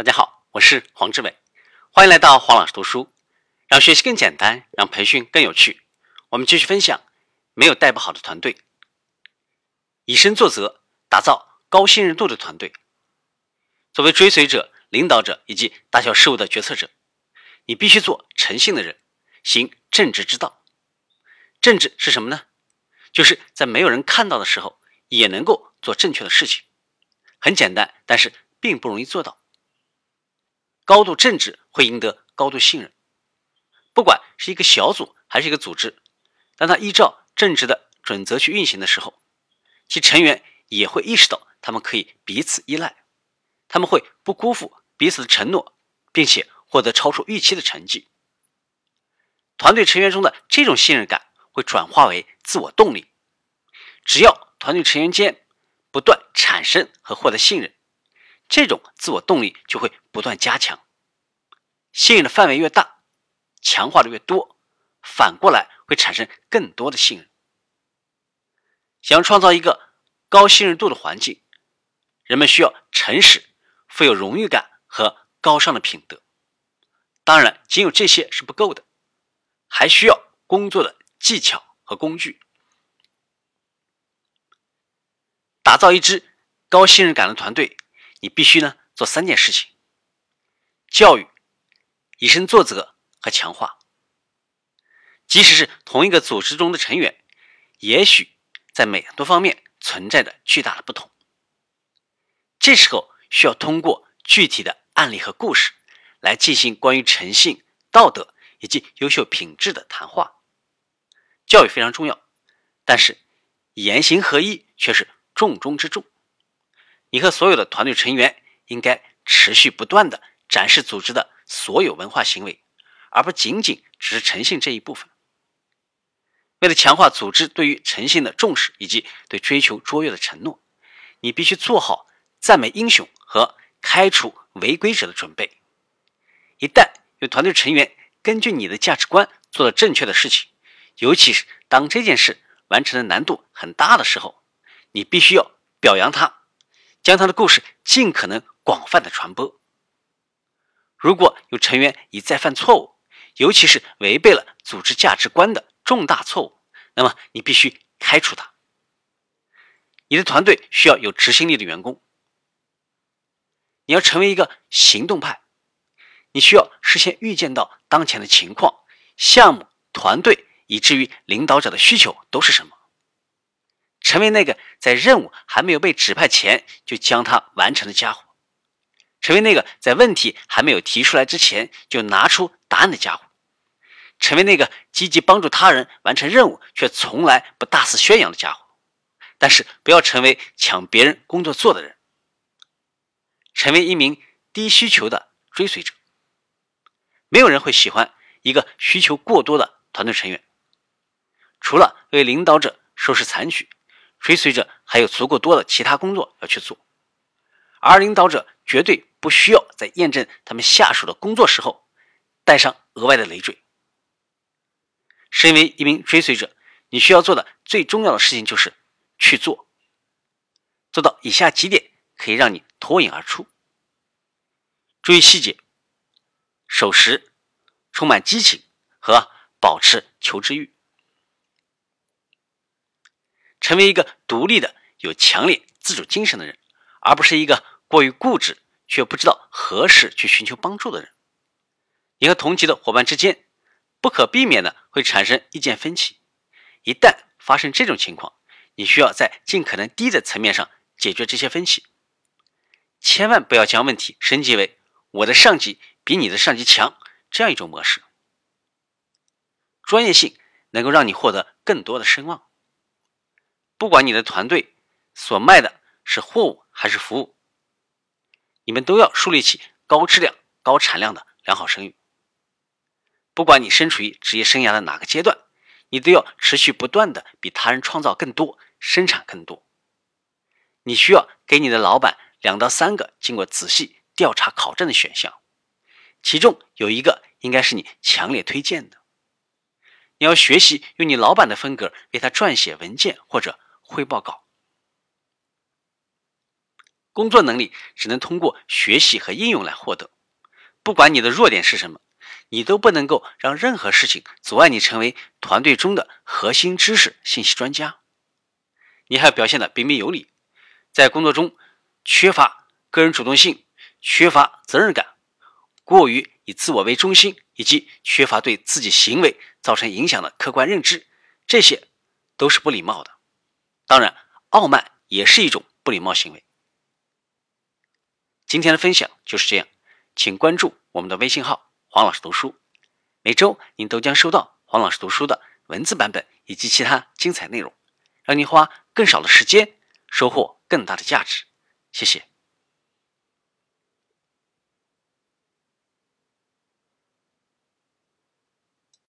大家好，我是黄志伟，欢迎来到黄老师读书，让学习更简单，让培训更有趣。我们继续分享，没有带不好的团队，以身作则，打造高信任度的团队。作为追随者、领导者以及大小事务的决策者，你必须做诚信的人，行正直之道。正直是什么呢？就是在没有人看到的时候，也能够做正确的事情。很简单，但是并不容易做到。高度正直会赢得高度信任。不管是一个小组还是一个组织，当他依照正直的准则去运行的时候，其成员也会意识到他们可以彼此依赖，他们会不辜负彼此的承诺，并且获得超出预期的成绩。团队成员中的这种信任感会转化为自我动力。只要团队成员间不断产生和获得信任。这种自我动力就会不断加强，信任的范围越大，强化的越多，反过来会产生更多的信任。想要创造一个高信任度的环境，人们需要诚实、富有荣誉感和高尚的品德。当然，仅有这些是不够的，还需要工作的技巧和工具。打造一支高信任感的团队。你必须呢做三件事情：教育、以身作则和强化。即使是同一个组织中的成员，也许在每多方面存在着巨大的不同。这时候需要通过具体的案例和故事来进行关于诚信、道德以及优秀品质的谈话。教育非常重要，但是言行合一却是重中之重。你和所有的团队成员应该持续不断的展示组织的所有文化行为，而不仅仅只是诚信这一部分。为了强化组织对于诚信的重视以及对追求卓越的承诺，你必须做好赞美英雄和开除违规者的准备。一旦有团队成员根据你的价值观做了正确的事情，尤其是当这件事完成的难度很大的时候，你必须要表扬他。将他的故事尽可能广泛的传播。如果有成员一再犯错误，尤其是违背了组织价值观的重大错误，那么你必须开除他。你的团队需要有执行力的员工。你要成为一个行动派，你需要事先预见到当前的情况、项目、团队以至于领导者的需求都是什么。成为那个在任务还没有被指派前就将它完成的家伙，成为那个在问题还没有提出来之前就拿出答案的家伙，成为那个积极帮助他人完成任务却从来不大肆宣扬的家伙。但是不要成为抢别人工作做的人，成为一名低需求的追随者。没有人会喜欢一个需求过多的团队成员，除了为领导者收拾残局。追随者还有足够多的其他工作要去做，而领导者绝对不需要在验证他们下属的工作时候带上额外的累赘。身为一名追随者，你需要做的最重要的事情就是去做，做到以下几点可以让你脱颖而出：注意细节、守时、充满激情和保持求知欲。成为一个独立的、有强烈自主精神的人，而不是一个过于固执却不知道何时去寻求帮助的人。你和同级的伙伴之间不可避免的会产生意见分歧，一旦发生这种情况，你需要在尽可能低的层面上解决这些分歧，千万不要将问题升级为“我的上级比你的上级强”这样一种模式。专业性能够让你获得更多的声望。不管你的团队所卖的是货物还是服务，你们都要树立起高质量、高产量的良好声誉。不管你身处于职业生涯的哪个阶段，你都要持续不断的比他人创造更多、生产更多。你需要给你的老板两到三个经过仔细调查考证的选项，其中有一个应该是你强烈推荐的。你要学习用你老板的风格为他撰写文件或者。汇报稿，工作能力只能通过学习和应用来获得。不管你的弱点是什么，你都不能够让任何事情阻碍你成为团队中的核心知识信息专家。你还表现的彬彬有礼，在工作中缺乏个人主动性，缺乏责任感，过于以自我为中心，以及缺乏对自己行为造成影响的客观认知，这些都是不礼貌的。当然，傲慢也是一种不礼貌行为。今天的分享就是这样，请关注我们的微信号“黄老师读书”，每周您都将收到黄老师读书的文字版本以及其他精彩内容，让您花更少的时间收获更大的价值。谢谢。